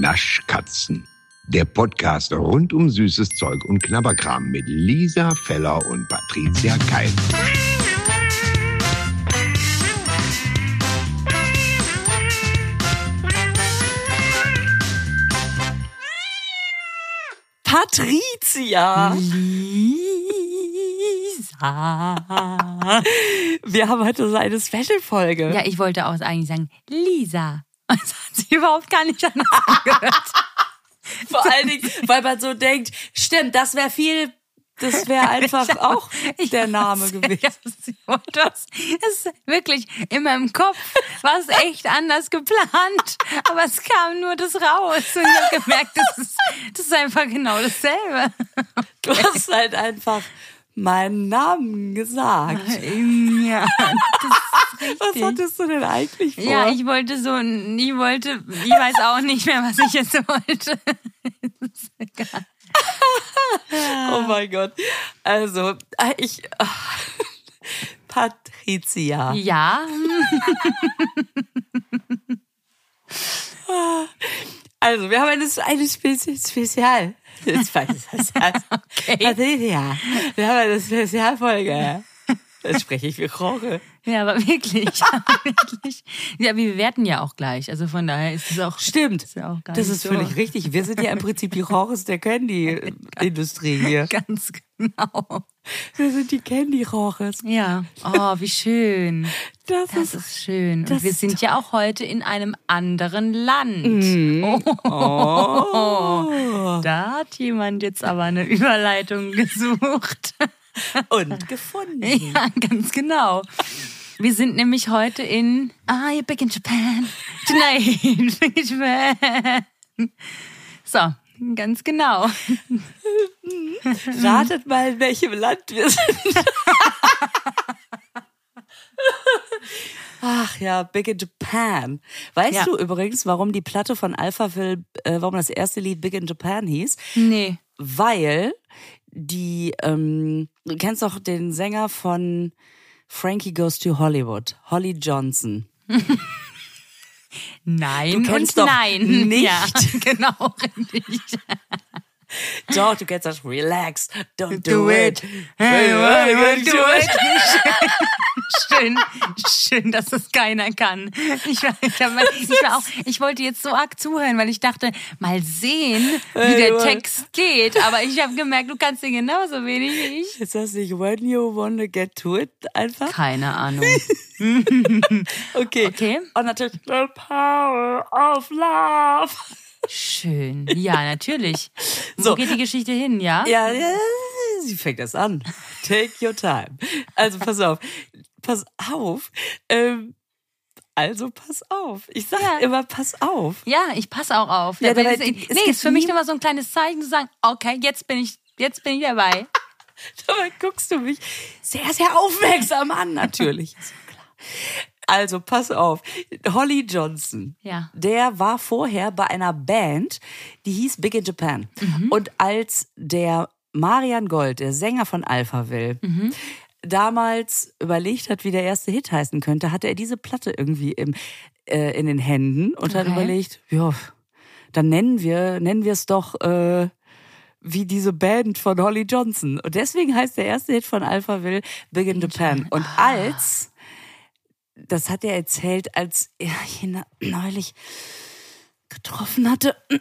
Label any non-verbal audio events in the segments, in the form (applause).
Naschkatzen. Der Podcast rund um süßes Zeug und Knabberkram mit Lisa Feller und Patricia Keil. Patricia! Lisa. Wir haben heute so eine Special-Folge. Ja, ich wollte auch eigentlich sagen, Lisa. Das (laughs) (laughs) überhaupt gar nicht anders angehört. (laughs) Vor allen Dingen, weil man so denkt, stimmt, das wäre viel, das wäre (laughs) einfach Ich auch ich der Name gewesen. Das ist wirklich in meinem Kopf war es echt anders geplant, aber es kam nur das raus und ich habe gemerkt, das ist, das ist einfach genau dasselbe. Du hast halt einfach meinen Namen gesagt. (laughs) Ja, (laughs) Was hattest du denn eigentlich vor? ja, ich wollte so, ich wollte, ich weiß auch nicht mehr, was ich jetzt wollte. (laughs) Ist egal. oh mein Gott. Also, äh, ich. Patricia. Ja, Also, wir haben eine, eine Spezi Spezial. (laughs) Spezial. (laughs) Patricia. Wir haben eine Spezialfolge. Da spreche ich wie Roche. ja, aber wirklich, (laughs) wirklich. Ja, wir bewerten ja auch gleich, also von daher ist es auch Stimmt. ist ja auch gar Das ist so. völlig richtig. Wir sind ja im Prinzip die Roches der Candy-Industrie (laughs) hier. ganz genau. Wir sind die Candy-Roches. Ja, oh, wie schön. Das, Das ist. ist schön. Und wir sind ja auch heute in einem anderen Land. Mhm. Oh, da hat jemand jetzt aber eine Überleitung gesucht. Und gefunden. (laughs) Ja, ganz genau. Wir sind nämlich heute in Ah, you're big in Japan. Tonight, (laughs) big in Japan. So, ganz genau. Ratet mal, in welchem Land wir sind. (laughs) Ach ja, Big in Japan. Weißt Ja. du übrigens, warum die Platte von Alphaville, äh, warum das erste Lied Big in Japan hieß? Nee. Weil die, ähm, du kennst doch den Sänger von Frankie Goes to Hollywood, Holly Johnson. (laughs) Nein Du kennst doch nein. (laughs) nicht. Ja, (laughs) genau, richtig. Doch, du kennst das Relax, don't do, Do it. it. Hey, hey, hey, do it. (laughs) Schön, schön, dass das keiner kann. Ich, war, ich, war, ich, (laughs) war auch, ich wollte jetzt so arg zuhören, weil ich dachte, mal sehen, wie der Text geht. Aber ich habe gemerkt, du kannst den genauso wenig wie ich. Ist das nicht When You Wanna Get to It einfach? Keine Ahnung. (laughs) Okay. Okay. Und natürlich The Power of Love. Schön. Ja, natürlich. So. Wo geht die Geschichte hin, ja? Ja, ja, sie fängt das an. Take your time. Also pass auf. Pass auf. Ähm, also pass auf. Ich sag Ja. immer, pass auf. Ja, ich passe auch auf. Ja, dabei- es nee, ist für mich mal so ein kleines Zeichen zu sagen, okay, jetzt bin ich, jetzt bin ich dabei. (laughs) Dabei guckst du mich sehr, sehr aufmerksam an, natürlich. (laughs) Ist ja klar. Also pass auf. Holly Johnson. Ja. Der war vorher bei einer Band, die hieß Big in Japan. Und als der Marian Gold, der Sänger von Alphaville, damals überlegt hat, wie der erste Hit heißen könnte, hatte er diese Platte irgendwie im, äh, in den Händen und hat Okay. überlegt, ja, dann nennen wir, nennen wir es doch äh, wie diese Band von Holly Johnson. Und deswegen heißt der erste Hit von Alphaville Big in Japan. Und als, das hat er erzählt, als er ihn neulich getroffen hatte. (laughs)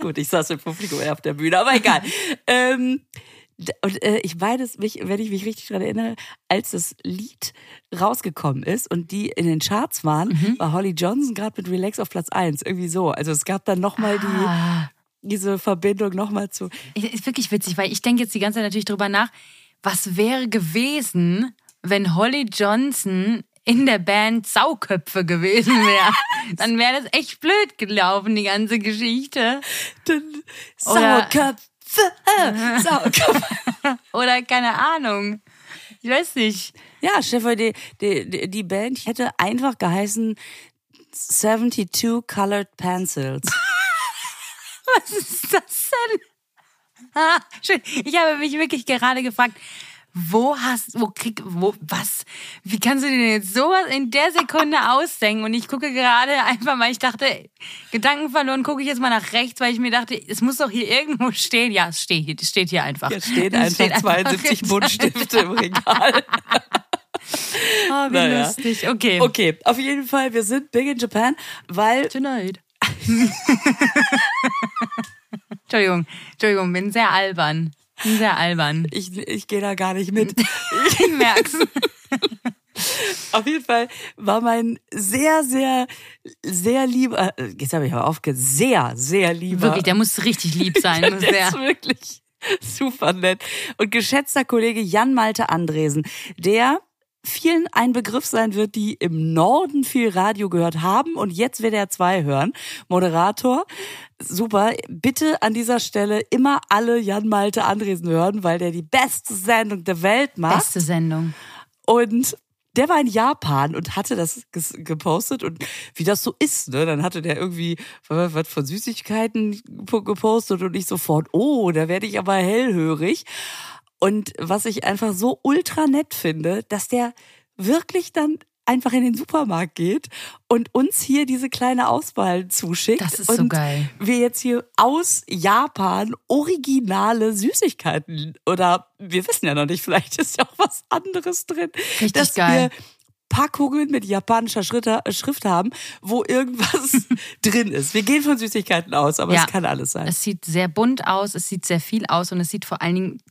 gut, ich saß im Publikum eher auf der Bühne, aber egal. ähm, und äh, ich meine es mich, wenn ich mich richtig daran erinnere, als das Lied rausgekommen ist und die in den Charts waren, war Holly Johnson gerade mit Relax auf Platz 1. Irgendwie so. Also es gab dann nochmal Ah. die, diese Verbindung nochmal zu. Ist wirklich witzig, weil ich denke jetzt die ganze Zeit natürlich drüber nach, was wäre gewesen, wenn Holly Johnson in der Band Sauköpfe gewesen wäre. (laughs) Dann wäre das echt blöd gelaufen, die ganze Geschichte. Sauerköpfe, äh, (laughs) Sauerköpfe. Oder keine Ahnung. Ich weiß nicht. Ja, Stefan, die, die, die- die Band hätte einfach geheißen 72 Colored Pencils. (laughs) Was ist das denn? Ah, schön. Ich habe mich wirklich gerade gefragt, wo hast, wo krieg, wo, was? Wie kannst du dir denn jetzt sowas in der Sekunde (laughs) ausdenken? Und ich gucke gerade einfach mal, ich dachte, Gedanken verloren, gucke ich jetzt mal nach rechts, weil ich mir dachte, es muss doch hier irgendwo stehen. Ja, es steht hier, es steht hier einfach. Stehen Es einfach steht einfach 72 hinter- Buntstifte im Regal. (laughs) Oh, wie Naja. lustig. Okay. Okay, auf jeden Fall, wir sind big in Japan, weil Tonight. (laughs) Entschuldigung, Entschuldigung, bin sehr albern. Sehr albern. ich, ich gehe da gar nicht mit. (laughs) Ich merk's. (laughs) Auf jeden Fall war mein sehr, sehr, sehr lieber, äh, jetzt habe ich aber aufgehört, sehr, sehr lieber. Wirklich, der muss richtig lieb sein. (laughs) Der der. ist wirklich super nett. Und geschätzter Kollege Jan Malte Andresen, der vielen ein Begriff sein wird, die im Norden viel Radio gehört haben und jetzt WDR 2 hören. Moderator. Super. Bitte an dieser Stelle immer alle Jan Malte Andresen hören, weil der die beste Sendung der Welt macht. Beste Sendung. Und der war in Japan und hatte das gepostet und wie das so ist, ne? Dann hatte der irgendwie was von Süßigkeiten po- gepostet und ich sofort, oh, da werde ich aber hellhörig. Und was ich einfach so ultra nett finde, dass der wirklich dann einfach in den Supermarkt geht und uns hier diese kleine Auswahl zuschickt. Das ist und so geil. Wir jetzt hier aus Japan originale Süßigkeiten oder wir wissen ja noch nicht, vielleicht ist ja auch was anderes drin. Richtig dass geil. wir Packungen mit japanischer Schritt, äh, Schrift haben, wo irgendwas (laughs) drin ist. Wir gehen von Süßigkeiten aus, aber Ja. es kann alles sein. Es sieht sehr bunt aus, es sieht sehr viel aus und es sieht vor allen Dingen,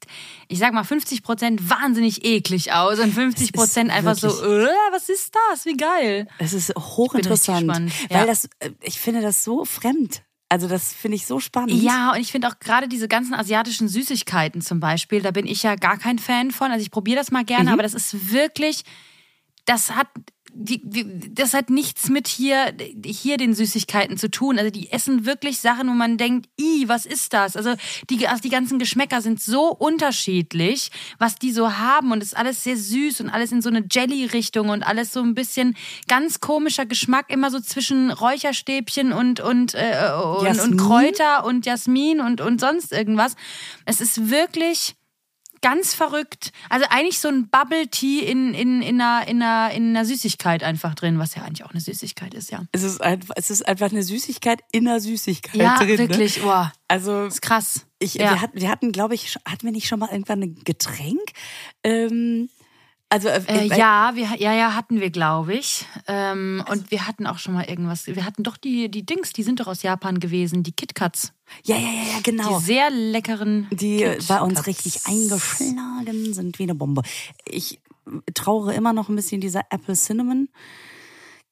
ich sag mal, 50 Prozent wahnsinnig eklig aus und 50 Prozent einfach so, äh, was ist das? Wie geil. Es ist hochinteressant, ja. weil das, äh, ich finde das so fremd. Also das finde ich so spannend. Ja, und ich finde auch gerade diese ganzen asiatischen Süßigkeiten zum Beispiel, da bin ich ja gar kein Fan von. Also ich probiere das mal gerne, aber das ist wirklich, das hat die, die, das hat nichts mit hier, hier den Süßigkeiten zu tun. Also die essen wirklich Sachen, wo man denkt, i, was ist das? Also die, also die ganzen Geschmäcker sind so unterschiedlich, was die so haben und es ist alles sehr süß und alles in so eine Jelly-Richtung und alles so ein bisschen ganz komischer Geschmack, immer so zwischen Räucherstäbchen und, und, äh, und, und Kräuter und Jasmin und, und sonst irgendwas. Es ist wirklich ganz verrückt. Also eigentlich so ein Bubble Tea in, in, in, einer, in, einer, in einer Süßigkeit einfach drin, was ja eigentlich auch eine Süßigkeit ist, ja. Es ist einfach, es ist einfach eine Süßigkeit in einer Süßigkeit Ja, drin. wirklich, Ne? boah, Also ist krass. Ich, ja. wir, hatten, wir hatten, glaube ich, hatten wir nicht schon mal irgendwann ein Getränk? Ähm, also äh, Äh, ja, wir, ja, ja, hatten wir, glaube ich. Ähm, und wir hatten auch schon mal irgendwas. Wir hatten doch die, die Dings, die sind doch aus Japan gewesen, die KitKats. ja, ja, ja, ja, Die genau. sehr leckeren. Die bei uns richtig eingeschlagen sind wie eine Bombe. Ich trauere immer noch ein bisschen dieser Apple Cinnamon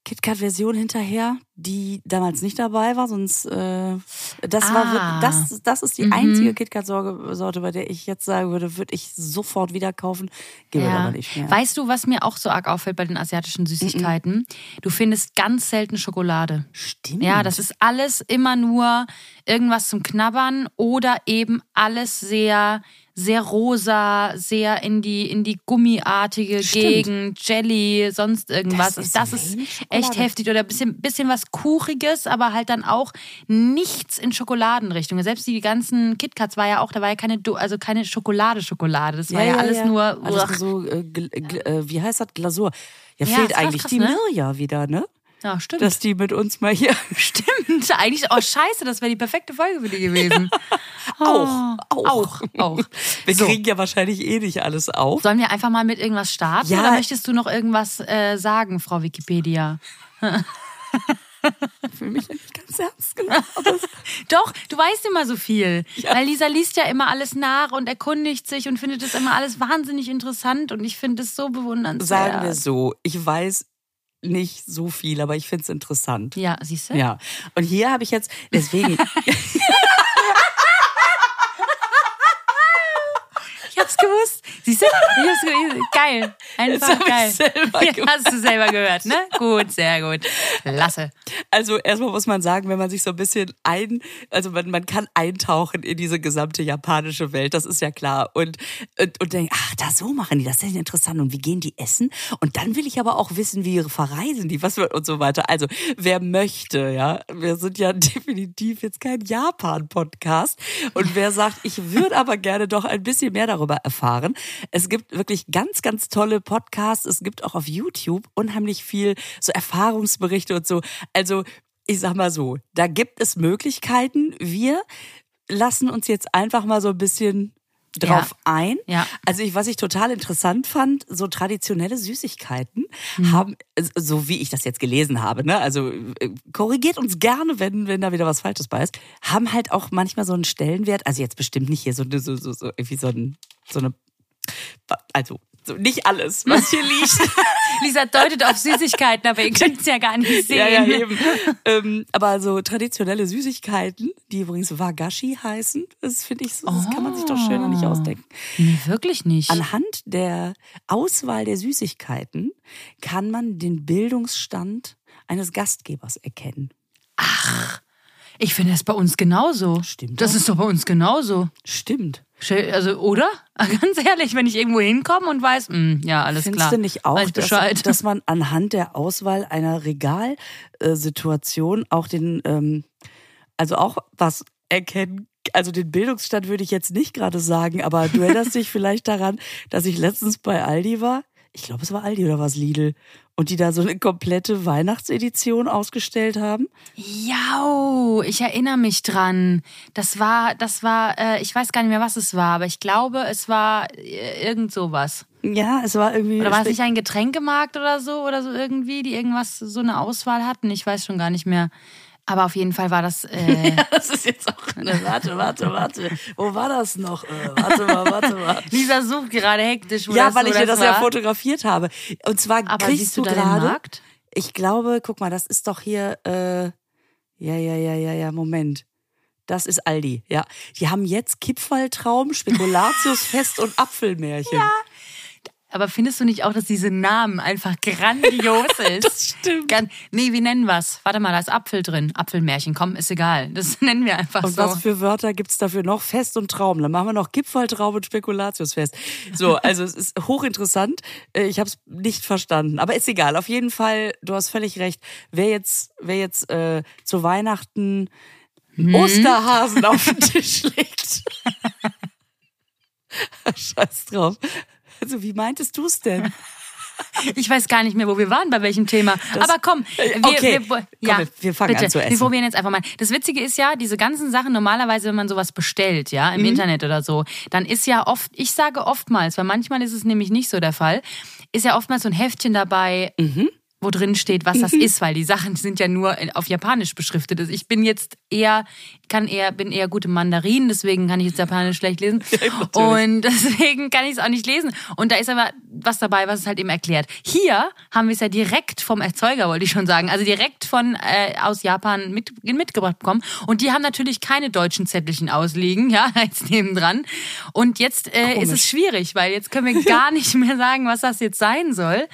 KitKat-Version hinterher, die damals nicht dabei war, sonst äh, das war Ah. wir- das das ist die Mhm. einzige KitKat-Sorte, bei der ich jetzt sagen würde, würde ich sofort wieder kaufen, gebe aber nicht mehr. Weißt du, was mir auch so arg auffällt bei den asiatischen Süßigkeiten? Du findest ganz selten Schokolade. Stimmt. Ja, das ist alles immer nur irgendwas zum Knabbern oder eben alles sehr, sehr rosa, sehr in die, in die gummiartige Stimmt. Gegend, Jelly, sonst irgendwas. Das Das ist ist, wenig Schokolade. echt heftig oder ein bisschen, bisschen was Kuchiges, aber halt dann auch nichts in Schokoladenrichtung. Selbst die ganzen KitKats war ja auch, da war ja keine, also keine Schokolade, Schokolade. Das war ja, alles nur, alles so äh, äh, wie heißt das Glasur? Ja, Ja, fehlt ist eigentlich krass, die ne? Mirja wieder, ne? Ja, stimmt. Dass die mit uns mal hier (laughs) Stimmt, eigentlich, oh scheiße, das wäre die perfekte Folge für die gewesen. auch, Oh, auch, auch. Wir So. kriegen ja wahrscheinlich eh nicht alles auf. Sollen wir einfach mal mit irgendwas starten Ja. oder möchtest du noch irgendwas äh, sagen, Frau Wikipedia? (laughs) Fühle mich ja nicht ganz ernst genommen. (laughs) Doch, du weißt immer so viel. Ja. Weil Lisa liest ja immer alles nach und erkundigt sich und findet das immer alles wahnsinnig interessant und ich finde es so bewundernswert. Sagen wir so, ich weiß nicht so viel, aber ich finde es interessant. Ja, siehst du? Ja. Und hier habe ich jetzt, deswegen, (laughs) hab's gewusst. Siehst du? Ich hab's gewusst. Geil. Einfach ich geil. selber Ja. Hast du selber gehört, ne? Gut, sehr gut. Klasse. also erstmal muss man sagen, wenn man sich so ein bisschen ein, also man, man kann eintauchen in diese gesamte japanische Welt, das ist ja klar. Und, und, und denkt, ach, da so machen die, das ist ja interessant. Und wie gehen die essen? Und dann will ich aber auch wissen, wie verreisen die, was wird und so weiter. Also, wer möchte, ja, wir sind ja (laughs) definitiv jetzt kein Japan-Podcast. Und wer sagt, ich würde aber gerne doch ein bisschen mehr darüber erfahren, Es gibt wirklich ganz, ganz tolle Podcasts. Es gibt auch auf YouTube unheimlich viel so Erfahrungsberichte und so. Also ich sag mal so, da gibt es Möglichkeiten. Wir lassen uns jetzt einfach mal so ein bisschen drauf Ja. ein. Ja. Also ich, was ich total interessant fand, so traditionelle Süßigkeiten Mhm. haben, so wie ich das jetzt gelesen habe, ne, also äh, korrigiert uns gerne, wenn, wenn da wieder was Falsches bei ist, haben halt auch manchmal so einen Stellenwert, also jetzt bestimmt nicht hier so, so, so, so irgendwie so, ein, so eine, also so nicht alles, was hier liegt. (laughs) Lisa deutet auf Süßigkeiten, aber ihr könnt es ja gar nicht sehen. Ja, ja, eben. ähm, aber so traditionelle Süßigkeiten, die übrigens Wagashi heißen, das finde ich so, das kann man sich doch schöner nicht ausdenken. Nee, wirklich nicht. Anhand der Auswahl der Süßigkeiten kann man den Bildungsstand eines Gastgebers erkennen. Ich finde das bei uns genauso. Stimmt Das doch. ist doch bei uns genauso. Stimmt. Also, oder? (laughs) Ganz ehrlich, wenn ich irgendwo hinkomme und weiß, mh, ja, alles Findest klar. du nicht auch, dass, dass man anhand der Auswahl einer Regalsituation auch den, ähm, also auch was erkennen also den Bildungsstand würde ich jetzt nicht gerade sagen, aber du erinnerst (laughs) dich vielleicht daran, dass ich letztens bei Aldi war. Ich glaube, es war Aldi oder was Lidl. Und die da so eine komplette Weihnachtsedition ausgestellt haben. Ja, ich erinnere mich dran. Das war, das war, äh, ich weiß gar nicht mehr, was es war, aber ich glaube, es war äh, irgend sowas. Ja, es war irgendwie. Oder war es nicht ein Getränkemarkt oder so oder so irgendwie, die irgendwas so eine Auswahl hatten? Ich weiß schon gar nicht mehr. Aber auf jeden Fall war das. (laughs) Äh, Das ist jetzt auch. Ne, (laughs) warte, warte, warte. Wo war das noch? Äh, warte mal, warte mal. (laughs) Lisa sucht gerade hektisch, wo Ja, das, weil wo ich dir das war. ja fotografiert habe. Und zwar Aber kriegst du du gerade. Ich glaube, guck mal, das ist doch hier. Äh, ja, ja, ja, ja, ja. Moment. Das ist Aldi. Ja, die haben jetzt Kipferltraum, Spekulatiusfest und Apfelmärchen. Ja, Aber findest du nicht auch, dass diese Namen einfach grandios (laughs) ist? das stimmt. Gan nee, wie nennen wir's? Warte mal, da ist Apfel drin. Apfelmärchen, komm, ist egal. Das (laughs) nennen wir einfach Und so. was für Wörter gibt's dafür noch? Fest und Traum. Dann machen wir noch Kipferltraum und Spekulatiusfest. So, (laughs) also es ist hochinteressant. Äh, Ich habe es nicht verstanden. Aber ist egal. Auf jeden Fall, du hast völlig recht. Wer jetzt, wer jetzt äh, zu Weihnachten Mhm. Osterhasen auf den Tisch legt. Scheiß drauf. Also, wie meintest du es denn? (laughs) Ich weiß gar nicht mehr, wo wir waren, bei welchem Thema. Aber komm, wir, okay. wir, Komm, ja, wir- wir fangen bitte. an zu essen. Wir probieren jetzt einfach mal. Das Witzige ist ja, diese ganzen Sachen, normalerweise, wenn man sowas bestellt, ja, Mhm. im Internet oder so, dann ist ja oft, ich sage oftmals, weil manchmal ist es nämlich nicht so der Fall, ist ja oftmals so ein Heftchen dabei, Mhm. Wo drin steht, was das ist, weil die Sachen sind ja nur auf Japanisch beschriftet. Also Ich bin jetzt eher, kann eher, bin eher gut im Mandarin, deswegen kann ich jetzt Japanisch schlecht lesen. (laughs) Und (laughs) deswegen kann ich es auch nicht lesen. Und da ist aber was dabei, was es halt eben erklärt. Hier haben wir es ja direkt vom Erzeuger, wollte ich schon sagen. Also direkt von äh, aus Japan mit, mitgebracht bekommen. Und die haben natürlich keine deutschen Zettelchen ausliegen, (laughs) ja, jetzt nebendran. Und jetzt äh, ist es schwierig, weil jetzt können wir gar nicht mehr sagen, was das jetzt sein soll.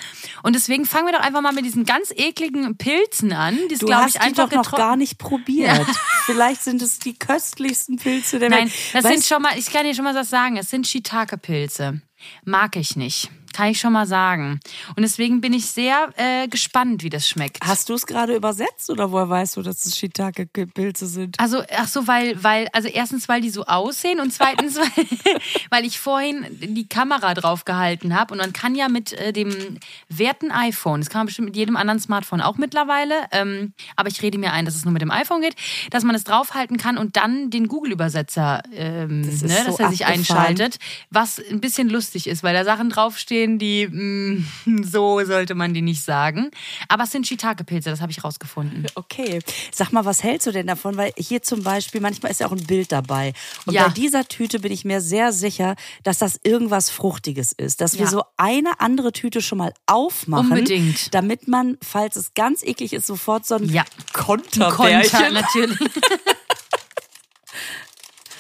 Und deswegen fangen wir doch einfach mal mit diesen ganz ekligen Pilzen an. Die ist, Du glaube hast ich, die einfach doch noch gar nicht probiert. Vielleicht sind es die köstlichsten Pilze der Nein, Welt. das Weißt sind schon mal, ich kann dir schon mal was sagen, es sind Shiitake-Pilze. Mag ich nicht. Kann ich schon mal sagen. Und deswegen bin ich sehr äh, gespannt, wie das schmeckt. Hast du es gerade übersetzt oder woher weißt du, dass es Shiitake-Pilze sind? Also, ach so, weil, weil, also erstens, weil die so aussehen und zweitens, weil, (laughs) weil ich vorhin die Kamera drauf gehalten habe und man kann ja mit äh, dem werten iPhone, das kann man bestimmt mit jedem anderen Smartphone auch mittlerweile, ähm, aber ich rede mir ein, dass es nur mit dem iPhone geht, dass man es draufhalten kann und dann den Google-Übersetzer, ähm, ne, so dass er sich abgefahren. einschaltet, was ein bisschen lustig ist, weil da Sachen draufstehen, die, mh, (laughs) so sollte man die nicht sagen. Aber es sind Shiitake-Pilze, das habe ich rausgefunden. (laughs) Okay. Sag mal, was hältst du denn davon? Weil hier zum Beispiel, manchmal ist ja auch ein Bild dabei. Und Ja. bei dieser Tüte bin ich mir sehr sicher, dass das irgendwas Fruchtiges ist. Dass wir Ja. so eine andere Tüte schon mal aufmachen. Unbedingt. Damit man, falls es ganz eklig ist, sofort so ein Ja. Konterbärchen. Konter, natürlich. (laughs)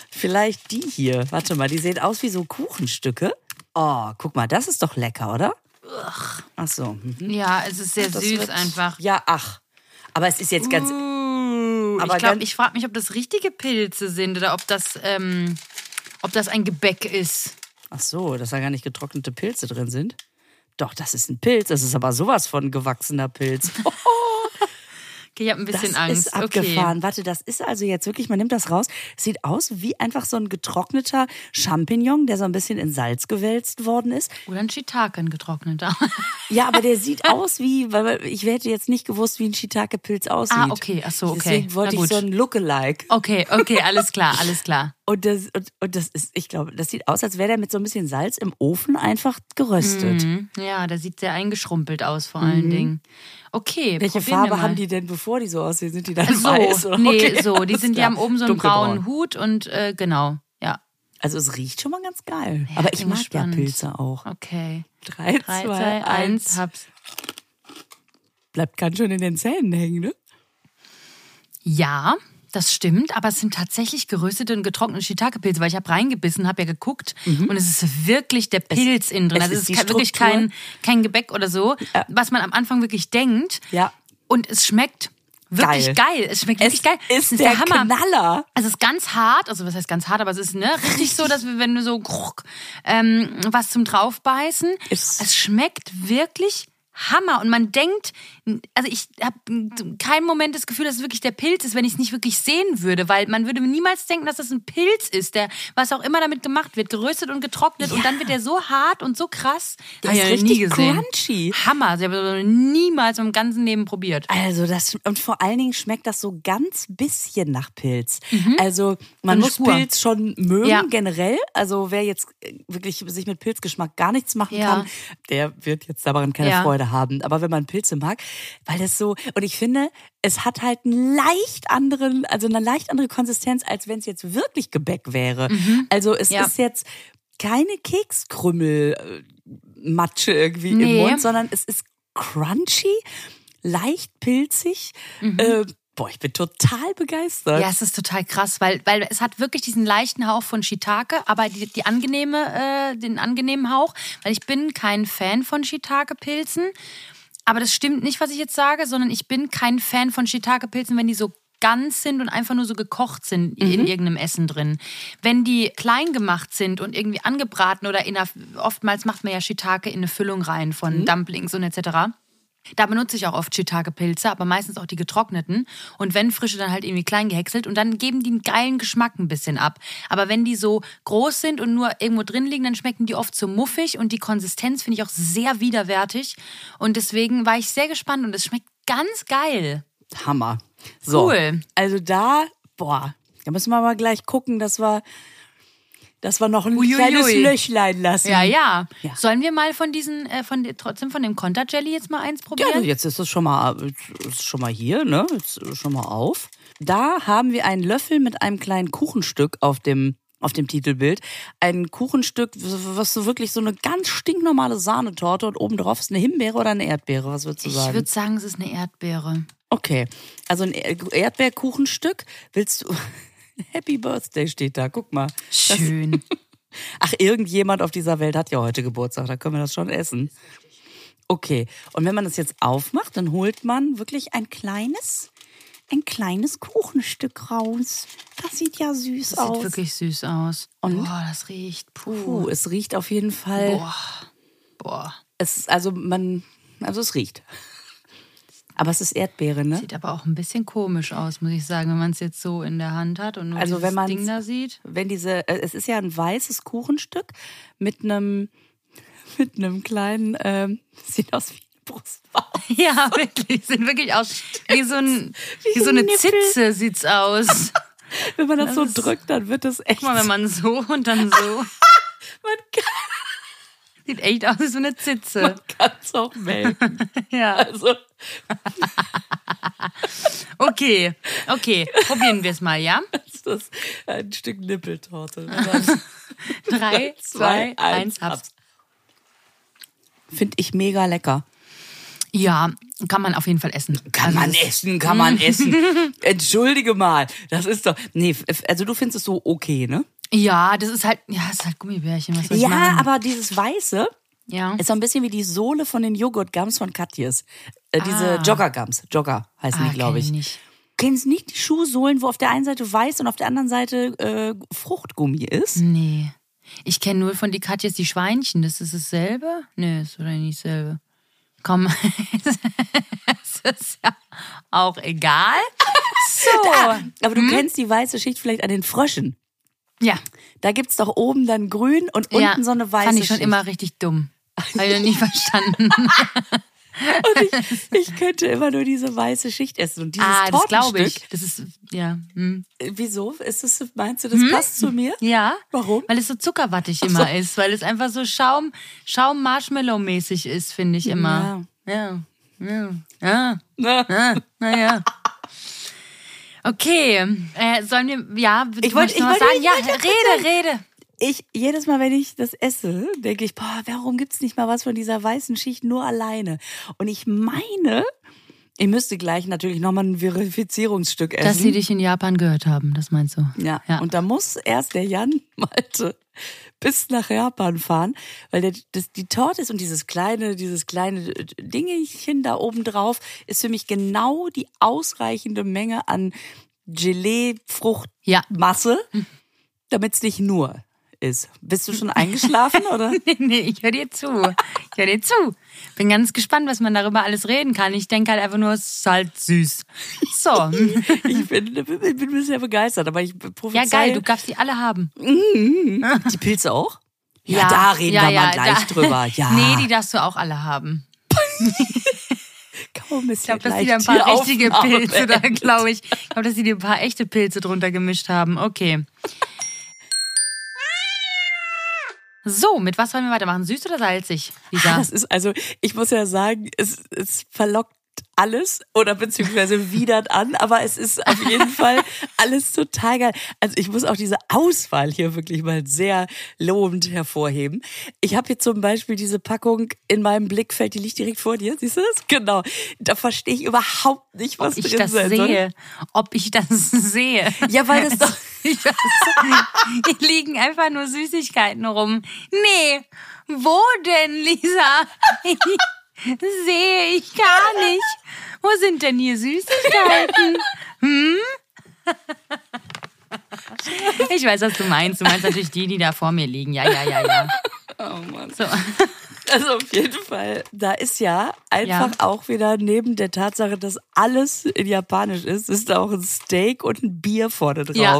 Vielleicht die hier. Warte mal, die sehen aus wie so Kuchenstücke. Oh, guck mal, das ist doch lecker, oder? Ach so. mhm. Ja, es ist sehr Das süß wird- einfach. Ja, ach. Aber es ist jetzt ganz. Uh, Aber ich glaube, ganz- ich frage mich, ob das richtige Pilze sind oder ob das, ähm, ob das ein Gebäck ist. Ach so, dass da gar nicht getrocknete Pilze drin sind. Doch, das ist ein Pilz. Das ist aber sowas von gewachsener Pilz. (laughs) Okay, ich habe ein bisschen das Angst. ist abgefahren. Warte, das ist also jetzt wirklich, man nimmt das raus. Sieht aus wie einfach so ein getrockneter Champignon, der so ein bisschen in Salz gewälzt worden ist. Okay. Oder ein Shiitake, ein getrockneter. (laughs) Ja, aber der sieht aus wie, weil ich hätte jetzt nicht gewusst, wie ein Shiitake-Pilz aussieht. Ah, okay. Ach so, okay. Deswegen wollte ich so ein Lookalike. Okay, okay, alles klar, alles klar. (laughs) Und das, und, und das ist, ich glaube, das sieht aus, als wäre der mit so ein bisschen Salz im Ofen einfach geröstet. Mhm. Ja, der sieht sehr eingeschrumpelt aus, vor allen Dingen. Okay, Welche Farbe haben die denn, bevor die so aussehen? Sind die dann So, weiß? Oder? nee, Okay, so. Die sind, die haben oben so einen braunen Hut und äh, genau, ja. Also es riecht schon mal ganz geil. Ja, Aber ich mag gespannt. ja Pilze auch. Okay. Drei, 3, zwei, 2, 1, eins. hab's. Bleibt ganz schön in den Zähnen hängen, ne? Ja, das stimmt, aber es sind tatsächlich geröstete und getrocknete Shiitake-Pilze, weil ich habe reingebissen, habe ja geguckt und es ist wirklich der Pilz innen drin. Mhm. es Also ist es ist kein- wirklich kein, kein Gebäck oder so, Ja. was man am Anfang wirklich denkt. Ja. Und es schmeckt wirklich Geil. geil. Es schmeckt wirklich geil. ist Es der Knaller. Also es ist ganz hart, also was heißt ganz hart, aber es ist ne, richtig so, dass wir, wenn du so ähm, was zum draufbeißen, Ist- es schmeckt wirklich Hammer und man denkt, also ich habe keinen Moment das Gefühl, dass es wirklich der Pilz ist, wenn ich es nicht wirklich sehen würde, weil man würde niemals denken, dass das ein Pilz ist, der was auch immer damit gemacht wird, geröstet und getrocknet und dann wird der so hart und so krass. Der Hab ist noch richtig nie gesehen. crunchy. Hammer, ich habe niemals im ganzen Leben probiert. Also das und vor allen Dingen schmeckt das so ganz bisschen nach Pilz. Also Mhm. man eine muss Spur. Pilz schon mögen Ja. generell. Also wer jetzt äh, wirklich sich mit Pilzgeschmack gar nichts machen Ja. kann, der wird jetzt daran keine Ja. Freude haben. Aber wenn man Pilze mag, weil es so und ich finde, es hat halt einen leicht anderen, also eine leicht andere Konsistenz, als wenn es jetzt wirklich Gebäck wäre. Also es Mhm. Ja. ist jetzt keine Kekskrümmel äh, Matsche irgendwie im Nee. Mund, sondern es ist crunchy, leicht pilzig. Äh, boah, ich bin total begeistert. Mhm. Ja, es ist total krass, weil, weil es hat wirklich diesen leichten Hauch von Shiitake, aber die, die angenehme, äh, den angenehmen Hauch, weil ich bin kein Fan von Shiitake-Pilzen. Aber das stimmt nicht, was ich jetzt sage, sondern ich bin kein Fan von Shiitake-Pilzen, wenn die so ganz sind und einfach nur so gekocht sind in irgendeinem Essen drin. Wenn die klein gemacht sind und irgendwie angebraten oder in einer, oftmals macht man ja Shiitake in eine Füllung rein von Dumplings und etc. Da benutze ich auch oft Shiitake-Pilze, aber meistens auch die getrockneten. Und wenn frische, dann halt irgendwie klein gehäckselt. Und dann geben die einen geilen Geschmack ein bisschen ab. Aber wenn die so groß sind und nur irgendwo drin liegen, dann schmecken die oft so muffig. Und die Konsistenz finde ich auch sehr widerwärtig. Und deswegen war ich sehr gespannt und es schmeckt ganz geil. Hammer. So, Cool. Also da, boah, da müssen wir mal gleich gucken, dass wir, dass wir noch ein Uiuiui. kleines Löchlein lassen. Ja, ja. Ja. Sollen wir mal von diesen, äh, von de- trotzdem von dem Conta Jelly jetzt mal eins Ja, probieren? also jetzt ist es schon mal, ist schon mal hier, ne? Jetzt ist schon mal auf. Da haben wir einen Löffel mit einem kleinen Kuchenstück auf dem auf dem Titelbild. Ein Kuchenstück, was so wirklich so eine ganz stinknormale Sahnetorte und oben drauf ist eine Himbeere oder eine Erdbeere. Was würdest du ich sagen? würde sagen, es ist eine Erdbeere. Okay, also ein Er- Erdbeerkuchenstück. Willst du? Happy Birthday steht da. Guck mal. Das, Schön. (laughs) ach, irgendjemand auf dieser Welt hat ja heute Geburtstag. Da können wir das schon essen. Okay. Und wenn man das jetzt aufmacht, dann holt man wirklich ein kleines, ein kleines Kuchenstück raus. Das sieht ja süß Das aus. sieht wirklich süß aus. Und? Boah, das riecht. Puh. Puh, es riecht auf jeden Fall. Boah. Boah. Es, also man, also es riecht. Aber es ist Erdbeere, ne? Sieht aber auch ein bisschen komisch aus, muss ich sagen, wenn man es jetzt so in der Hand hat und nur Also dieses Ding da sieht. wenn diese, äh, es ist ja ein weißes Kuchenstück mit einem, (laughs) mit einem kleinen, ähm, (laughs) sieht aus wie eine Brustwarze. (laughs) Ja, wirklich. Sieht wirklich aus wie so, ein, wie so eine Nippel. Zitze sieht's aus. Wenn man das, so ist- drückt, dann wird das echt. Guck mal, wenn man so und dann so. man kann Sieht echt aus wie so eine Zitze. es auch melden. (laughs) Ja. Also, (laughs) Okay, okay. Probieren wir es mal, ja? ist das ein Stück Nippeltorte. (laughs) Drei, zwei, eins, hab's. Finde ich mega lecker. Ja, kann man auf jeden Fall essen. Kann Also man es- essen, kann man essen. Entschuldige mal. Das ist doch. Nee, also du findest es so okay, ne? Ja, das ist halt, ja, das ist halt Gummibärchen. Was soll ich Ja, machen? aber dieses Weiße ja. ist so ein bisschen wie die Sohle von den Joghurtgums von Katjes. Äh, diese Ah. Joggergums. Jogger heißen Ah, die, glaube ich. nicht. Kennst nicht die Schuhsohlen, wo auf der einen Seite weiß und auf der anderen Seite äh, Fruchtgummi ist? Nee. Ich kenne nur von die Katjes die Schweinchen. Das ist dasselbe? Nee, ist oder nicht dasselbe. Komm. (laughs) das ist ja auch egal. (laughs) So. Aber du kennst die weiße Schicht vielleicht an den Fröschen. Ja. Da gibt's doch oben dann grün und unten ja. so eine weiße Fand ich schon Schicht. immer richtig dumm. Habe ich noch nie verstanden. (laughs) Ich könnte immer nur diese weiße Schicht essen. Und dieses ah, das glaube ich. Das ist, ja. Hm. äh, Wieso? Ist das, meinst du, das passt zu mir? Ja. Warum? Weil es so zuckerwattig immer ist. Weil es einfach so Schaum, Schaum-Marshmallow-mäßig ist, finde ich immer. Ja. Ja. Ja. Na, ja. Naja. Okay. Äh, sollen wir, ja, Ich wollt- noch ich was wollte- sagen? ich Ja, wollte ja rede, kurz rede. Ich, jedes Mal, wenn ich das esse, denke ich, boah, warum gibt's nicht mal was von dieser weißen Schicht nur alleine? Und ich meine, ich müsste gleich natürlich nochmal ein Verifizierungsstück essen. Dass sie dich in Japan gehört haben, das meinst du? Ja. ja. Und da muss erst der Jan (laughs) Malte bis nach Japan fahren, weil der, das, die Torte ist und dieses kleine, dieses kleine Dingelchen da oben drauf ist für mich genau die ausreichende Menge an Gelee-Fruchtmasse, Ja. damit es nicht nur ist. Bist du schon (laughs) eingeschlafen oder? (laughs) Nee, nee, ich höre dir zu. Ich höre dir zu. Bin ganz gespannt, was man darüber alles reden kann. Ich denke halt einfach nur, es ist halt süß. (laughs) So. Ich bin, ich bin bisher begeistert, aber ich Ja, prophezei... geil, du darfst die alle haben. Die Pilze auch? Ja, da reden wir mal gleich da- drüber. Ja, Nee, die darfst du auch alle haben. kaum ist Ich glaube, dass die da ein paar richtige Pilze da, glaube ich. Ich glaube, dass die dir ein paar echte Pilze drunter gemischt haben. Okay. So, mit was wollen wir weitermachen? Süß oder salzig, Lisa? (laughs) Das ist also, ich muss ja sagen, es, es verlockt alles oder beziehungsweise widert an, aber es ist auf jeden (laughs) Fall alles total geil. Also ich muss auch diese Auswahl hier wirklich mal sehr lobend hervorheben. Ich habe hier zum Beispiel diese Packung in meinem Blickfeld, die liegt direkt vor dir. Siehst du das? Genau. Da verstehe ich überhaupt nicht, was Ob ich drin das sein soll. sehe. Ob ich das (laughs) sehe. Ja, weil das (laughs) doch. Ich weiß, hier liegen einfach nur Süßigkeiten rum. Nee, wo denn, Lisa? Sehe ich gar nicht. Wo sind denn hier Süßigkeiten? Hm? Ich weiß, was du meinst. Du meinst natürlich die, die da vor mir liegen. Ja, ja, ja, ja. Oh Mann. So. Also auf jeden Fall, da ist ja einfach Ja. auch wieder neben der Tatsache, dass alles in Japanisch ist, ist da auch ein Steak und ein Bier vorne drauf. Ja,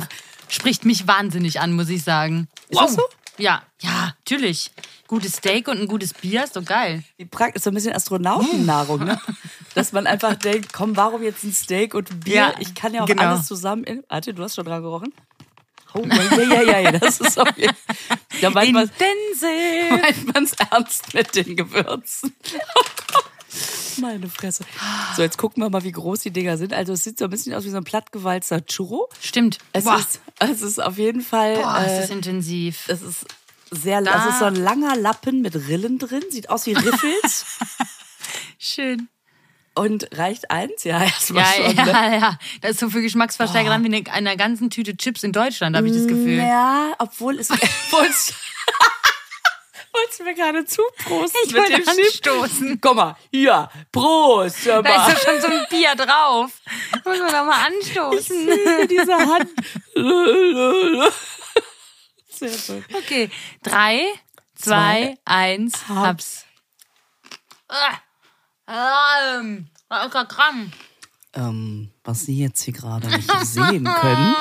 spricht mich wahnsinnig an, muss ich sagen. Ist das so? Ja, ja, natürlich. Gutes Steak und ein gutes Bier ist doch geil. Die Prakt ist so ein bisschen Astronautennahrung, ne? (laughs) Dass man einfach denkt, komm, warum jetzt ein Steak und ein Bier? Ja, ich kann ja auch genau. alles zusammen. In warte, du hast schon dran gerochen? Oh, ja, ja, ja, ja, das ist jeden Da meint man man's ernst mit den Gewürzen. (laughs) Meine Fresse. So, jetzt gucken wir mal, wie groß die Dinger sind. Also es sieht so ein bisschen aus wie so ein plattgewalzter Churro. Stimmt. Es, Boah, ist, es ist auf jeden Fall. Boah, äh, ist intensiv. es ist sehr, Da- es ist so ein langer Lappen mit Rillen drin, sieht aus wie Riffels (laughs) Schön. und reicht eins, ja, erstmal Ja, schon. ja, ne? ja. Das ist so viel Geschmacksverstärker dran wie eine, einer ganzen Tüte Chips in Deutschland, habe ich das Gefühl. Ja, obwohl es. (laughs) wolltest du mir gerade zuprosten Ich mit wollte dem anstoßen. Komm mal, hier, Prost, hör Da mal. ist doch schon so ein Bier drauf. Muss man doch mal anstoßen. Diese Hand. Sehr schön. Okay. Drei, zwei, eins, hab's. Ah, ähm. Ähm, was Sie jetzt hier gerade nicht sehen können,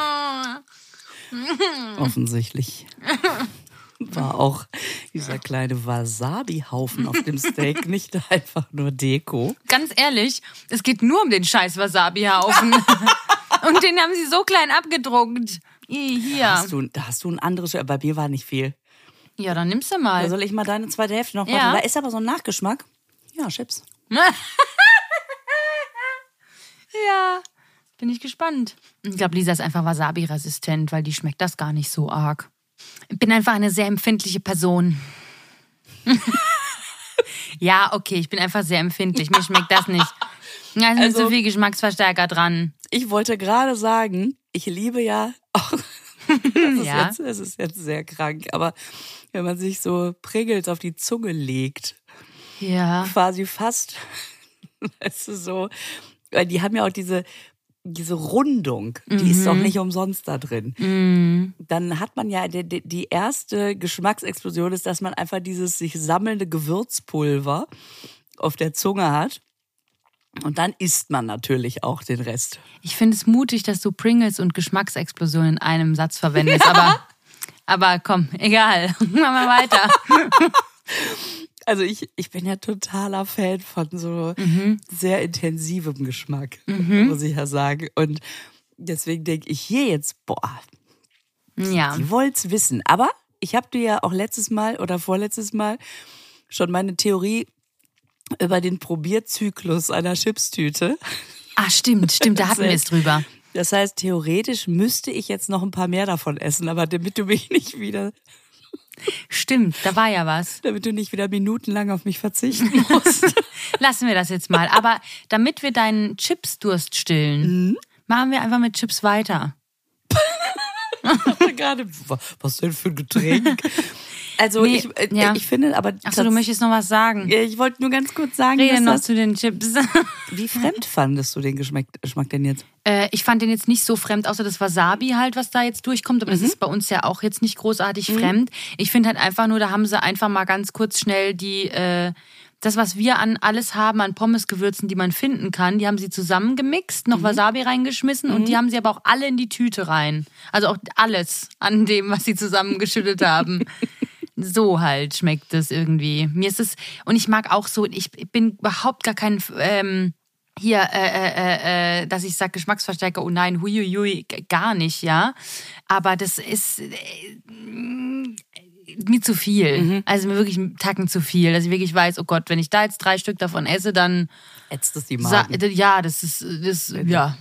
(laughs) offensichtlich, war auch dieser kleine Wasabi-Haufen auf dem (laughs) Steak nicht einfach nur Deko. Ganz ehrlich, es geht nur um den scheiß Wasabi-Haufen. (laughs) Und den haben sie so klein abgedruckt. Hier. Hast du, da hast du ein anderes, bei mir war nicht viel. Ja, dann nimmst du Da mal. soll ich mal deine zweite Hälfte noch Ja. machen? Da ist aber so ein Nachgeschmack. Ja, Chips. (laughs) Ja, bin ich gespannt. Ich glaube, Lisa ist einfach Wasabi-resistent, weil die schmeckt das gar nicht so arg. Ich bin einfach eine sehr empfindliche Person. (laughs) ja, okay, ich bin einfach sehr empfindlich. Mir schmeckt das nicht. Da sind Also- so viel Geschmacksverstärker dran. Ich wollte gerade sagen, ich liebe ja auch. (laughs) Das ist, Ja. jetzt, das ist jetzt sehr krank, aber wenn man sich so Pringles auf die Zunge legt, Ja. quasi fast, (laughs) weißt du, so, weil die haben ja auch diese, diese Rundung, die ist doch nicht umsonst da drin. Dann hat man ja, die, die- erste Geschmacksexplosion ist, dass man einfach dieses sich sammelnde Gewürzpulver auf der Zunge hat. Und dann isst man natürlich auch den Rest. Ich finde es mutig, dass du Pringles und Geschmacksexplosion in einem Satz verwendest, aber, aber komm, egal. (laughs) Machen wir weiter. (laughs) Also ich, ich bin ja totaler Fan von so sehr intensivem Geschmack, muss ich ja sagen. Und deswegen denke ich hier jetzt, boah, Ja. die wollt's wissen. Aber ich habe dir ja auch letztes Mal oder vorletztes Mal schon meine Theorie über den Probierzyklus einer Chipstüte. Ah, stimmt, stimmt, da hatten wir es drüber. Das heißt, theoretisch müsste ich jetzt noch ein paar mehr davon essen, aber damit du mich nicht wieder, Stimmt, da war ja was. damit du nicht wieder minutenlang auf mich verzichten (laughs) musst. Lassen wir das jetzt mal. Aber damit wir deinen Chips-Durst stillen, machen wir einfach mit Chips weiter. (laughs) Gerade, wa- was denn für ein Getränk? (laughs) Also Nee, ich, äh, ja. ich finde aber, Achso, du möchtest noch was sagen. Ich wollte nur ganz kurz sagen, Rede dass noch zu den Chips. (laughs) wie fremd fandest du den Geschmack, Geschmack denn jetzt? Äh, ich fand den jetzt nicht so fremd, außer das Wasabi halt, was da jetzt durchkommt. Aber Mhm. das ist bei uns ja auch jetzt nicht großartig fremd. Ich finde halt einfach nur, da haben sie einfach mal ganz kurz schnell die, äh, das, was wir an alles haben, an Pommesgewürzen, die man finden kann, die haben sie zusammengemixt, Mhm. noch Wasabi reingeschmissen und die haben sie aber auch alle in die Tüte rein. Also auch alles an dem, was sie zusammengeschüttet haben. (laughs) So halt schmeckt es irgendwie. Mir ist es, und ich mag auch so, ich bin überhaupt gar kein, ähm, hier, äh, äh, äh, äh, dass ich sage Geschmacksverstärker, oh nein, huiuiui, gar nicht, ja. Aber das ist äh, mir zu viel. Also mir wirklich Tacken zu viel. Dass ich wirklich weiß, oh Gott, wenn ich da jetzt drei Stück davon esse, dann Ätzt es die Magen? ja, das ist das ja.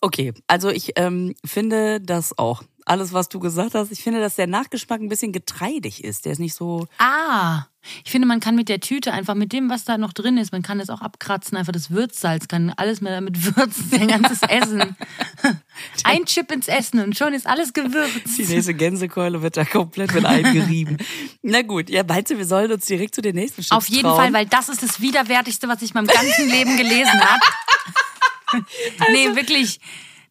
Okay, also ich ähm, finde das auch. Alles, was du gesagt hast, ich finde, dass der Nachgeschmack ein bisschen getreidig ist. Der ist nicht so. Ah, ich finde, man kann mit der Tüte einfach mit dem, was da noch drin ist, man kann das auch abkratzen, einfach das Würzsalz, kann alles mehr damit würzen, (laughs) sein ganzes Essen. (laughs) Ein Chip ins Essen und schon ist alles gewürzt. Die nächste Gänsekeule wird da komplett mit eingerieben. (laughs) Na gut, ja, meinst du, wir sollen uns direkt zu den nächsten Chips Auf jeden trauen? Fall, weil das ist das Widerwärtigste, was ich in meinem ganzen Leben gelesen habe. nee, wirklich.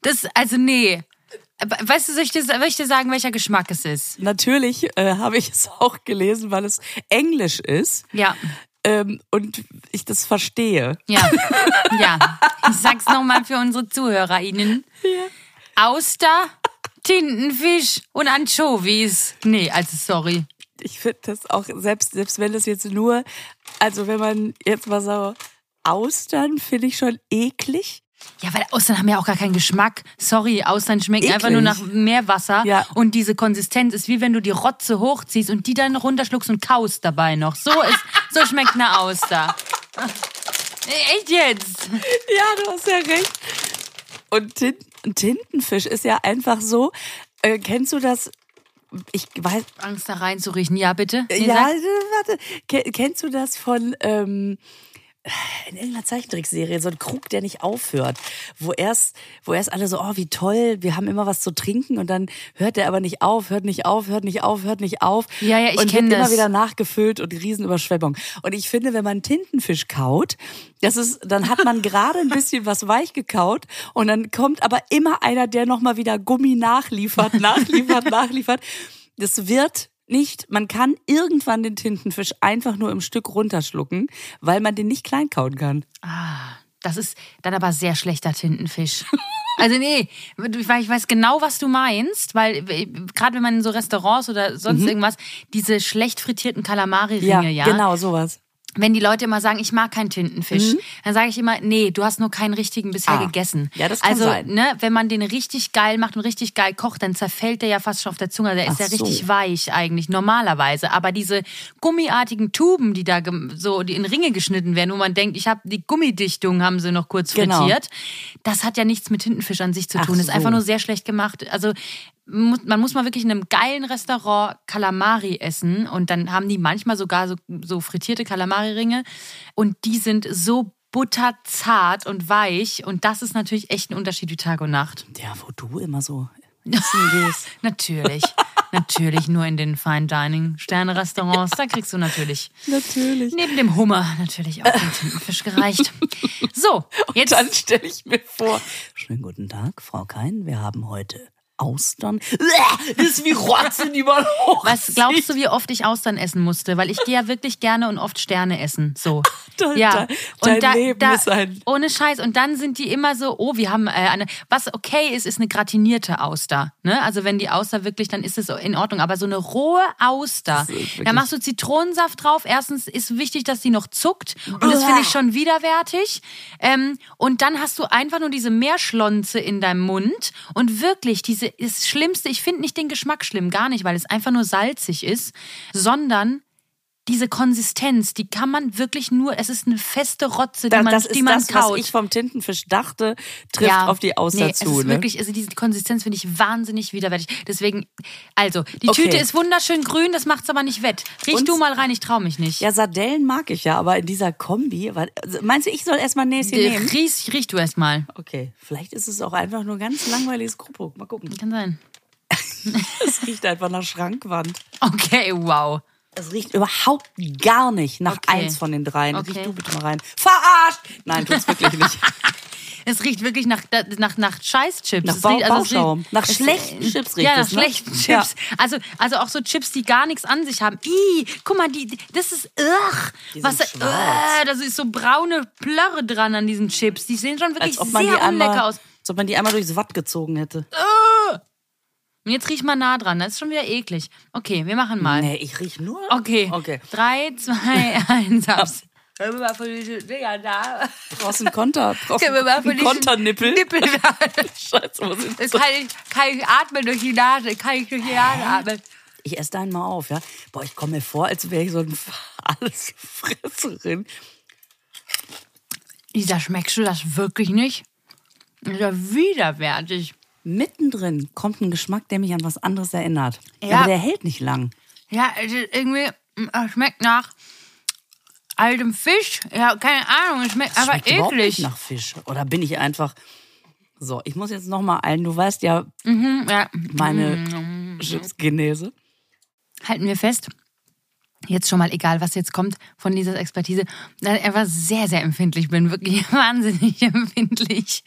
Das, also nee. Weißt du, soll ich dir, soll ich dir sagen, welcher Geschmack es ist? Natürlich äh, habe ich es auch gelesen, weil es Englisch ist Ja. ähm, und ich das verstehe. Ja. Ja. Ich sag's nochmal für unsere ZuhörerInnen. Auster, Tintenfisch und Anchovies. Nee, also sorry. Ich finde das auch, selbst, selbst wenn das jetzt nur, also wenn man jetzt mal so Austern finde ich schon eklig. Ja, weil Austern haben ja auch gar keinen Geschmack. Sorry, Austern schmecken Eklig. einfach nur nach Meerwasser. Ja. Und diese Konsistenz ist wie wenn du die Rotze hochziehst und die dann runterschluckst und kaust dabei noch. So ist, so schmeckt eine Auster. Echt jetzt? Ja, du hast ja recht. Und Tin Tintenfisch ist ja einfach so, äh, kennst du das? Ich weiß, Angst da reinzuriechen. Ja, bitte? Nee, ja, sag. warte, Ke- kennst du das von ähm, in irgendeiner Zeichentrickserie, so ein Krug, der nicht aufhört, wo erst, wo erst alle so, oh, wie toll, wir haben immer was zu trinken und dann hört der aber nicht auf, hört nicht auf, hört nicht auf, hört nicht auf. Ja, ja, ich und kenn wird immer das. wieder nachgefüllt und Riesenüberschwemmung. Und ich finde, wenn man Tintenfisch kaut, das ist, dann hat man gerade ein bisschen was weich gekaut und dann kommt aber immer einer, der nochmal wieder Gummi nachliefert, nachliefert, (laughs) nachliefert. Das wird nicht, man kann irgendwann den Tintenfisch einfach nur im Stück runterschlucken, weil man den nicht klein kauen kann. Ah, das ist dann aber sehr schlechter Tintenfisch. (laughs) Also nee, ich weiß, genau, was du meinst, weil äh, gerade wenn man in so Restaurants oder sonst irgendwas, diese schlecht frittierten Kalamari-Ringe, ja, genau, sowas. Wenn die Leute immer sagen, ich mag keinen Tintenfisch, dann sage ich immer, nee, du hast nur keinen richtigen bisher Mhm. Ah. gegessen. Ja, das kann also, sein. ne, wenn man den richtig geil macht und richtig geil kocht, dann zerfällt der ja fast schon auf der Zunge. Der ist Ach ja so. richtig weich eigentlich, normalerweise. Aber diese gummiartigen Tuben, die da so die in Ringe geschnitten werden, wo man denkt, ich habe die Gummidichtung haben sie noch kurz Genau. frittiert. Das hat ja nichts mit Tintenfisch an sich zu tun. Das ist so. einfach nur sehr schlecht gemacht. Also man muss mal wirklich in einem geilen Restaurant Kalamari essen und dann haben die manchmal sogar so, so frittierte Kalamari-Ringe und die sind so butterzart und weich und das ist natürlich echt ein Unterschied wie Tag und Nacht. Ja, wo du immer so (laughs) essen gehst. Natürlich, natürlich nur in den Fine Dining Sterne-Restaurants, da kriegst du natürlich Natürlich. neben dem Hummer natürlich auch den Tintenfisch gereicht. So, (laughs) Und jetzt dann stelle ich mir vor, schönen guten Tag, Frau Kein, wir haben heute Austern. Das ist wie Rotze, die man hoch. Was glaubst du, wie oft ich Austern essen musste? Weil ich gehe ja wirklich gerne und oft Sterne essen. So. (laughs) Dein- ja. dein- dein Leben ist ein- ohne Scheiß. Und dann sind die immer so, oh, wir haben äh, eine. Was okay ist, ist eine gratinierte Auster. Ne? Also wenn die Auster wirklich, dann ist es in Ordnung. Aber so eine rohe Auster, ist da machst du Zitronensaft drauf. Erstens ist wichtig, dass die noch zuckt. Und das finde ich schon widerwärtig. Ähm, und dann hast du einfach nur diese Meerschlonze in deinem Mund. Und wirklich, diese ist das Schlimmste. Ich finde nicht den Geschmack schlimm, gar nicht, weil es einfach nur salzig ist, sondern diese Konsistenz, die kann man wirklich nur, es ist eine feste Rotze, die Das, man, das die ist man das, kaut. was ich vom Tintenfisch dachte, trifft auf die Auster nee, zu. Es ist ne? wirklich, also diese Konsistenz finde ich wahnsinnig widerwärtig. Deswegen, also, die Okay. Tüte ist wunderschön grün, das macht's aber nicht wett. Riech Und- du mal rein, ich trau mich nicht. Ja, Sardellen mag ich ja, aber in dieser Kombi, also meinst du, ich soll erstmal Näschen nehmen? riech, riech du erst mal. Okay, vielleicht ist es auch einfach nur ganz langweiliges Kruppuck. Mal gucken. Kann sein. (laughs) Es riecht einfach nach Schrankwand. Okay, wow. Es riecht überhaupt gar nicht nach Okay. eins von den dreien. Okay. Riech du bitte mal rein. Verarscht! Nein, tut's wirklich nicht. (laughs) Es riecht wirklich nach, nach, nach Scheißchips. Nach Es Bau- riecht- also es Bauschaum. riecht- Nach es- schlechten Chips riecht Ja, nach es, ne? schlechten Chips. Also, also auch so Chips, die gar nichts an sich haben. Ih, guck mal, die, das ist, ugh, Die was, sind äh, schwarz. da ist so braune Plörre dran an diesen Chips. Die sehen schon wirklich sehr unlecker einmal, aus. als ob man die einmal durchs Watt gezogen hätte. Und jetzt riech mal nah dran, das ist schon wieder eklig. Okay, wir machen mal. Nee, ich riech nur. Okay. Okay. Drei, zwei, (laughs) eins, abs. Können wir mal von diesen Dingern da? Brauchst einen Konter. Brauchst Können wir mal von einen diesen Konternippel. Nippel da? (laughs) Scheiße, wo sind Dann so? kann ich, kann ich atmen durch die Nase, kann ich durch die Nase atmen. Ich esse da einmal auf, ja. Boah, ich komme mir vor, als wäre ich so ein Allesfresserin. Lisa, schmeckst du das wirklich nicht? Das ist ja widerwärtig. Mittendrin kommt ein Geschmack, der mich an was anderes erinnert. Ja. Aber der hält nicht lang. Ja, es ist irgendwie, es schmeckt nach altem Fisch. Ja, keine Ahnung, es schmeckt aber Schmeckt überhaupt nicht eklig. nach Fisch. Oder bin ich einfach. So, ich muss jetzt noch mal ein. Du weißt ja Mhm, ja. meine Chipsgenese. halten wir fest. Jetzt schon mal egal, was jetzt kommt von Lisas Expertise, dass ich einfach sehr, sehr empfindlich bin. Wirklich (laughs) wahnsinnig empfindlich.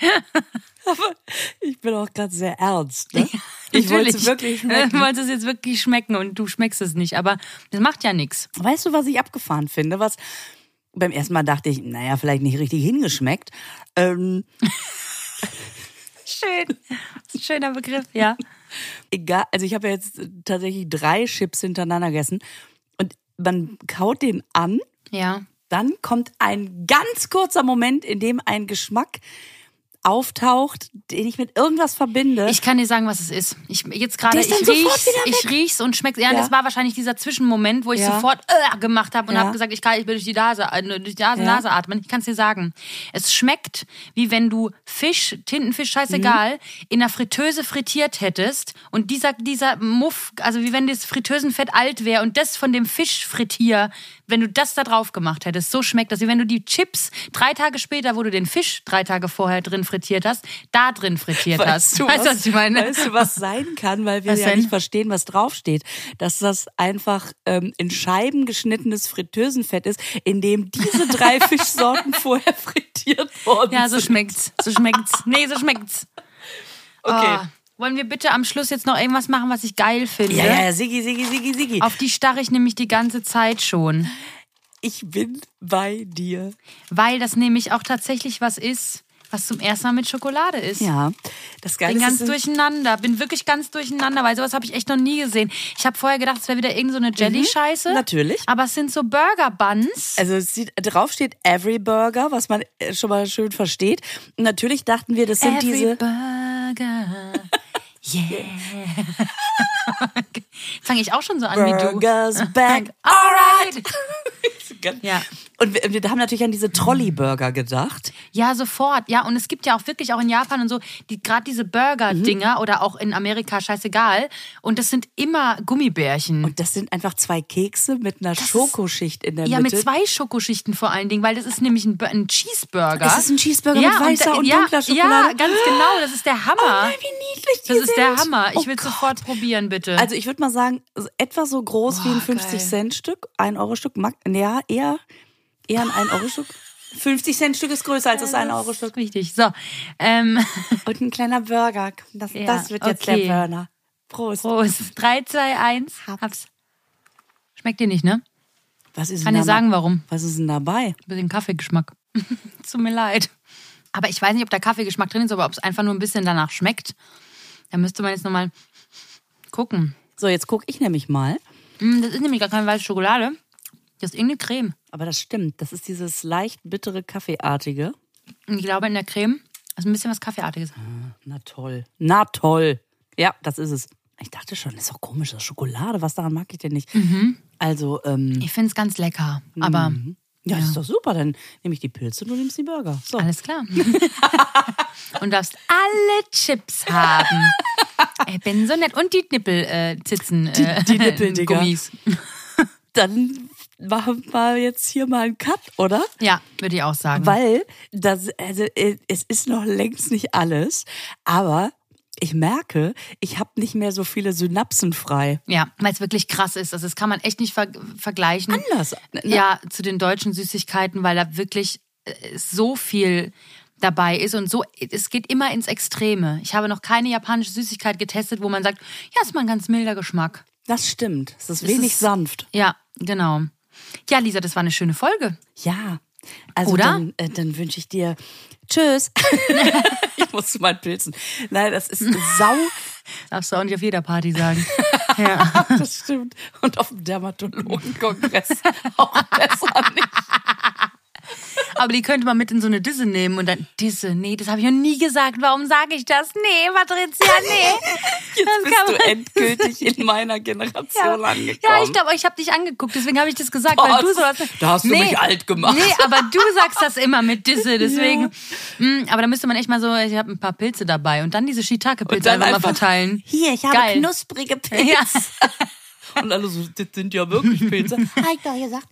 Ich bin auch gerade sehr ernst. Ne? Ich wollte es wirklich Du schmecken. wolltest es jetzt wirklich schmecken und du schmeckst es nicht. Aber das macht ja nichts. Weißt du, was ich abgefahren finde? Was beim ersten Mal dachte ich, naja, vielleicht nicht richtig hingeschmeckt. Ähm, (laughs) Schön. Schöner Begriff, ja. egal, also ich habe ja jetzt tatsächlich drei Chips hintereinander gegessen und man kaut den an, Ja. dann kommt ein ganz kurzer Moment, in dem ein Geschmack auftaucht, den ich mit irgendwas verbinde. Ich kann dir sagen, was es ist. Ich jetzt gerade, ich riech's, ich riech's und schmeck's. Ja, Ja. das war wahrscheinlich dieser Zwischenmoment, wo ich Ja. sofort äh, gemacht habe und Ja. habe gesagt, ich kann, ich will durch die Nase, äh, durch die Nase, Ja. Nase atmen. Ich kann es dir sagen. Es schmeckt, wie wenn du Fisch, Tintenfisch, scheißegal, in der Fritteuse frittiert hättest und dieser dieser Muff, also wie wenn das Fritteusenfett alt wäre und das von dem Fisch frittier, wenn du das da drauf gemacht hättest, so schmeckt das, wie wenn du die Chips drei Tage später, wo du den Fisch drei Tage vorher drin frittiert hast, da drin frittiert hast. Weißt du, weißt du, was, ich meine? Weißt du, was sein kann, weil wir Was ja denn? nicht verstehen, was draufsteht. Dass das einfach ähm, in Scheiben geschnittenes Fritteusenfett ist, in dem diese drei (laughs) Fischsorten vorher frittiert worden Ja, so sind. schmeckt's. So schmeckt's. Nee, so schmeckt's. Okay. Oh, wollen wir bitte am Schluss jetzt noch irgendwas machen, was ich geil finde? Ja, ja, ja, Siggi, Siggi, Siggi, Siggi. Auf die starre ich nämlich die ganze Zeit schon. Ich bin bei dir. Weil das nämlich auch tatsächlich was ist, was zum ersten Mal mit Schokolade ist. Ja, das Geile Bin ist, ganz sind- durcheinander, bin wirklich ganz durcheinander, weil sowas habe ich echt noch nie gesehen. Ich habe vorher gedacht, es wäre wieder irgend so eine Jelly-Scheiße. Mhm. natürlich. Aber es sind so Burger-Buns. Also sieht, drauf steht Every Burger, was man äh, schon mal schön versteht. Und natürlich dachten wir, das sind Every diese. Burger. Yeah. (laughs) yeah. Fange ich auch schon so an wie du. Burgers back. (laughs) Alright. (laughs) Ja. Und wir, wir haben natürlich an diese Trolley-Burger gedacht. Ja, sofort. Ja, und es gibt ja auch wirklich auch in Japan und so, die gerade diese Burger-Dinger oder auch in Amerika, scheißegal. Und das sind immer Gummibärchen. Und das sind einfach zwei Kekse mit einer Schokoschicht in der ja, mit Mitte. zwei Schokoschichten vor allen Dingen, weil das ist nämlich ein, ein Cheeseburger. Es ist ein Cheeseburger mit weißer und ja, dunkler Schokolade. Ja, ganz genau. Das ist der Hammer. Oh nein, wie niedlich die das ist der sind. Hammer. Ich Oh will Gott. sofort probieren, bitte. Also ich würde mal sagen, etwa so groß wie ein Boah. 50-Cent-Stück, ein Euro-Stück. mag- Ja, eher, eher ein 1-Euro-Stück. 50 Cent Stück ist größer als das 1 Euro Stück. Richtig. So. Ähm, (laughs) Und ein kleiner Burger. Das, Ja, das wird jetzt okay. der Burner. Prost. Prost. 3, 2, 1. Hab's. Schmeckt dir nicht, ne? Was ist Kann dir sagen, warum. Was ist denn dabei? Bisschen Kaffeegeschmack. (laughs) Tut mir leid. Aber ich weiß nicht, ob da Kaffeegeschmack drin ist, aber ob es einfach nur ein bisschen danach schmeckt. Da müsste man jetzt nochmal gucken. So, jetzt gucke ich nämlich mal. Mm, Das ist nämlich gar keine weiße Schokolade. Das ist irgendeine Creme. Aber das stimmt. Das ist dieses leicht bittere Kaffeeartige. Und ich glaube, in der Creme ist ein bisschen was Kaffeeartiges. Na toll. Na toll. Ja, das ist es. Ich dachte schon, das ist doch komisch, das ist Schokolade. Was daran mag ich denn nicht? Also, ähm, Ich finde es ganz lecker. Aber ja, das ist doch super. Dann nehme ich die Pilze und du nimmst die Burger. So. alles klar. (laughs) Und darfst alle Chips haben. (laughs) (laughs) Ich bin so nett. Und die Nippel, äh, Zitzen, äh, die Nippeldinger. (laughs) Gummis. (laughs) Dann machen wir jetzt hier mal einen Cut, oder? Ja, würde ich auch sagen. Weil das, also, äh, es ist noch längst nicht alles, aber ich merke, ich habe nicht mehr so viele Synapsen frei. Ja, weil es wirklich krass ist. Also das kann man echt nicht ver vergleichen. Anders. Ne? Ja, zu den deutschen Süßigkeiten, weil da wirklich äh, so viel dabei ist und so, es geht immer ins Extreme. Ich habe noch keine japanische Süßigkeit getestet, wo man sagt, ja, ist mal ein ganz milder Geschmack. Das stimmt. Es ist Es wenig ist- sanft. Ja, genau. Ja, Lisa, das war eine schöne Folge. Ja. Also Oder? dann, äh, dann wünsche ich dir Tschüss. (laughs) ich muss zu meinen Pilzen. Nein, das ist sau. (laughs) Darfst du auch nicht auf jeder Party sagen. (laughs) ja. Das stimmt. Und auf dem Dermatologenkongress auch besser nicht. Aber die könnte man mit in so eine Disse nehmen und dann Disse. Nee, das habe ich noch nie gesagt. Warum sage ich das? Nee, Patricia, nee. (laughs) Jetzt Das bist du endgültig in meiner Generation angekommen. Ja, ich glaube, ich habe dich angeguckt, deswegen habe ich das gesagt, Boah, weil du sowas. da hast du mich alt gemacht. Nee, aber du sagst das immer mit Disse, (laughs) deswegen. Mm, aber da müsste man echt mal so, ich habe ein paar Pilze dabei und dann diese Shiitake-Pilze dann einfach mal einfach- verteilen. Hier, ich habe Geil. knusprige Pilze. Ja. (laughs) Und alle so, das sind ja wirklich Pilze. Hab ich doch gesagt.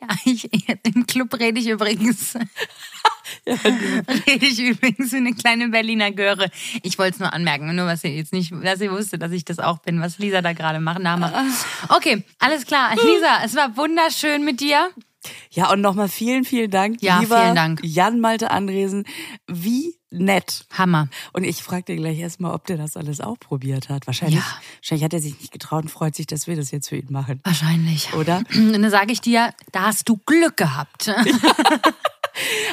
Ja (laughs) ich, Im Club rede ich übrigens. (laughs) rede ich übrigens wie eine kleine Berliner Göre. Ich wollte es nur anmerken, nur was ihr jetzt nicht, dass ihr wusste, dass ich das auch bin, was Lisa da gerade macht, nachmacht. Okay, alles klar. Lisa, es war wunderschön mit dir. Ja, und nochmal vielen, vielen Dank, Ja, lieber vielen Dank. Jan Malte Andresen. Wie nett. Hammer. Und ich frage dir gleich erstmal, ob der das alles auch probiert hat. Wahrscheinlich, Ja. wahrscheinlich hat er sich nicht getraut und freut sich, dass wir das jetzt für ihn machen. Wahrscheinlich. Oder? (clears throat) Und dann sage ich dir, da hast du Glück gehabt. (laughs)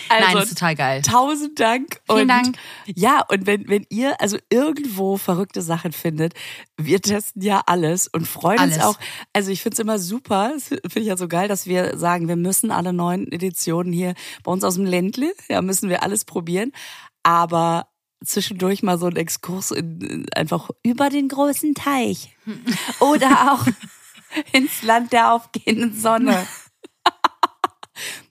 Also, Nein, ist total geil. Tausend Dank. Vielen und, Dank. Ja, und wenn, wenn ihr also irgendwo verrückte Sachen findet, wir testen ja alles und freuen Alles. uns auch. Also ich finde es immer super, finde ich ja so geil, dass wir sagen, wir müssen alle neuen Editionen hier bei uns aus dem Ländle, ja, müssen wir alles probieren. Aber zwischendurch mal so ein Exkurs in, in, einfach über den großen Teich. Oder auch (laughs) ins Land der aufgehenden Sonne. (laughs)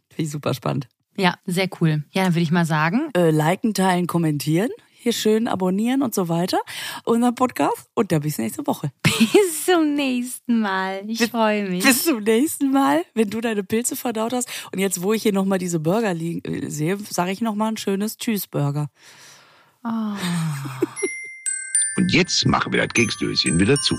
Finde ich super spannend. Ja, sehr cool. Ja, dann würde ich mal sagen, äh, liken, teilen, kommentieren. Hier schön abonnieren und so weiter. Unseren Podcast. Und dann bis nächste Woche. (laughs) bis zum nächsten Mal. Ich freue mich. Bis zum nächsten Mal, wenn du deine Pilze verdaut hast. Und jetzt, wo ich hier nochmal diese Burger liegen, äh, sehe, sage ich nochmal ein schönes Tschüss-Burger. Und jetzt machen wir das Keksdöschen wieder zu.